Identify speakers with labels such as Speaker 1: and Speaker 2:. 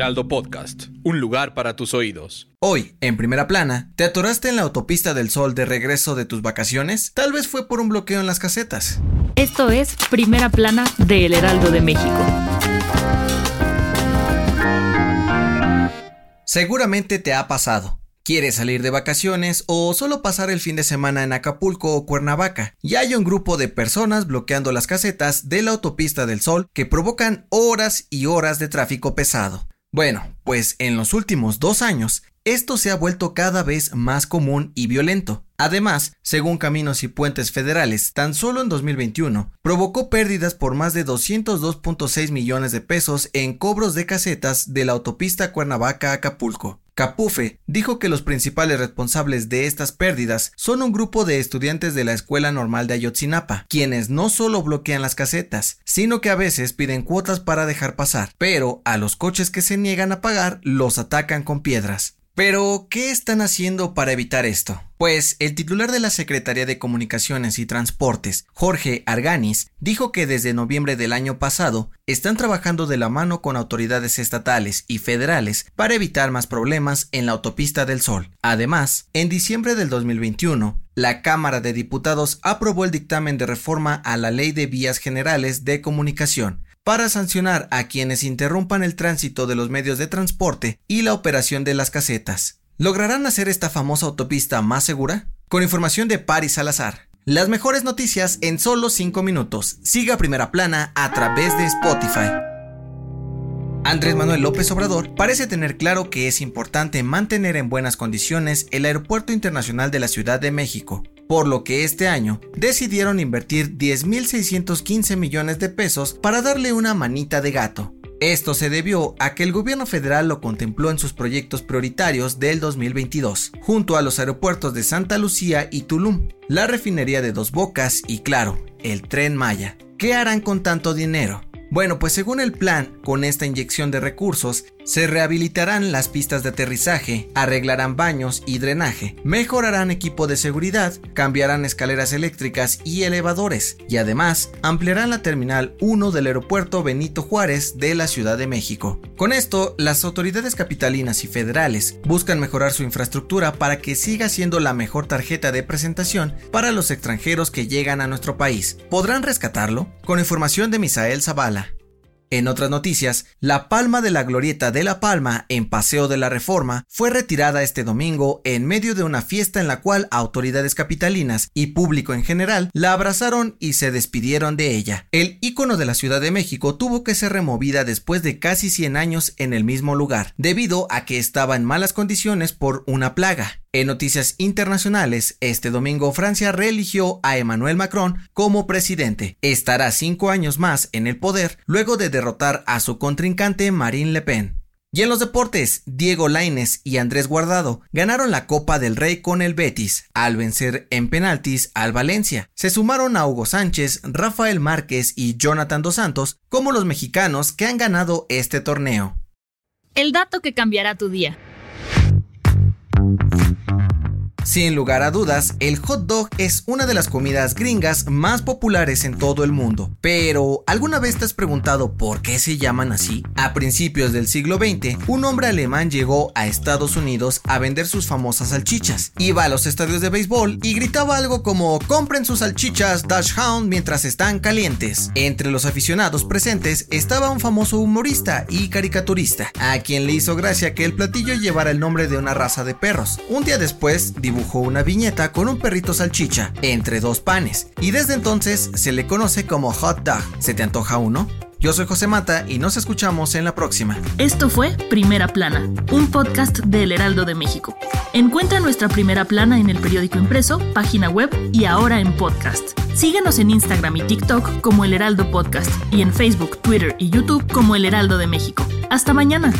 Speaker 1: Heraldo Podcast, un lugar para tus oídos.
Speaker 2: Hoy, en primera plana, ¿te atoraste en la autopista del sol de regreso de tus vacaciones? Tal vez fue por un bloqueo en las casetas.
Speaker 3: Esto es Primera Plana de El Heraldo de México.
Speaker 2: Seguramente te ha pasado. ¿Quieres salir de vacaciones o solo pasar el fin de semana en Acapulco o Cuernavaca? Y hay un grupo de personas bloqueando las casetas de la autopista del Sol que provocan horas y horas de tráfico pesado. Bueno, pues en los últimos dos años, esto se ha vuelto cada vez más común y violento. Además, según Caminos y Puentes Federales, tan solo en 2021 provocó pérdidas por más de 202.6 millones de pesos en cobros de casetas de la autopista Cuernavaca-Acapulco. Capufe dijo que los principales responsables de estas pérdidas son un grupo de estudiantes de la Escuela Normal de Ayotzinapa, quienes no solo bloquean las casetas, sino que a veces piden cuotas para dejar pasar, pero a los coches que se niegan a pagar los atacan con piedras. Pero, ¿qué están haciendo para evitar esto? Pues el titular de la Secretaría de Comunicaciones y Transportes, Jorge Arganis, dijo que desde noviembre del año pasado están trabajando de la mano con autoridades estatales y federales para evitar más problemas en la autopista del Sol. Además, en diciembre del 2021, la Cámara de Diputados aprobó el dictamen de reforma a la Ley de Vías Generales de Comunicación, para sancionar a quienes interrumpan el tránsito de los medios de transporte y la operación de las casetas. ¿Lograrán hacer esta famosa autopista más segura? Con información de Paris Salazar. Las mejores noticias en solo 5 minutos. Siga Primera Plana a través de Spotify. Andrés Manuel López Obrador parece tener claro que es importante mantener en buenas condiciones el Aeropuerto Internacional de la Ciudad de México, por lo que este año decidieron invertir 10.615 millones de pesos para darle una manita de gato. Esto se debió a que el gobierno federal lo contempló en sus proyectos prioritarios del 2022, junto a los aeropuertos de Santa Lucía y Tulum, la refinería de Dos Bocas y claro, el tren Maya. ¿Qué harán con tanto dinero? Bueno, pues según el plan, con esta inyección de recursos, se rehabilitarán las pistas de aterrizaje, arreglarán baños y drenaje, mejorarán equipo de seguridad, cambiarán escaleras eléctricas y elevadores, y además ampliarán la Terminal 1 del aeropuerto Benito Juárez de la Ciudad de México. Con esto, las autoridades capitalinas y federales buscan mejorar su infraestructura para que siga siendo la mejor tarjeta de presentación para los extranjeros que llegan a nuestro país. ¿Podrán rescatarlo? Con información de Misael Zavala. En otras noticias, la palma de la glorieta de La Palma en Paseo de la Reforma fue retirada este domingo en medio de una fiesta en la cual autoridades capitalinas y público en general la abrazaron y se despidieron de ella. El ícono de la Ciudad de México tuvo que ser removida después de casi 100 años en el mismo lugar, debido a que estaba en malas condiciones por una plaga. En noticias internacionales, este domingo Francia reeligió a Emmanuel Macron como presidente. Estará cinco años más en el poder luego de derrotar a su contrincante Marine Le Pen. Y en los deportes, Diego Laines y Andrés Guardado ganaron la Copa del Rey con el Betis al vencer en penaltis al Valencia. Se sumaron a Hugo Sánchez, Rafael Márquez y Jonathan Dos Santos como los mexicanos que han ganado este torneo.
Speaker 3: El dato que cambiará tu día.
Speaker 2: Sin lugar a dudas, el hot dog es una de las comidas gringas más populares en todo el mundo. Pero, ¿alguna vez te has preguntado por qué se llaman así? A principios del siglo XX, un hombre alemán llegó a Estados Unidos a vender sus famosas salchichas. Iba a los estadios de béisbol y gritaba algo como compren sus salchichas Dash Hound mientras están calientes. Entre los aficionados presentes estaba un famoso humorista y caricaturista, a quien le hizo gracia que el platillo llevara el nombre de una raza de perros. Un día después, una viñeta con un perrito salchicha entre dos panes y desde entonces se le conoce como hot dog. ¿Se te antoja uno? Yo soy José Mata y nos escuchamos en la próxima.
Speaker 3: Esto fue Primera Plana, un podcast del Heraldo de México. Encuentra nuestra Primera Plana en el periódico impreso, página web y ahora en podcast. Síguenos en Instagram y TikTok como El Heraldo Podcast y en Facebook, Twitter y YouTube como El Heraldo de México. Hasta mañana.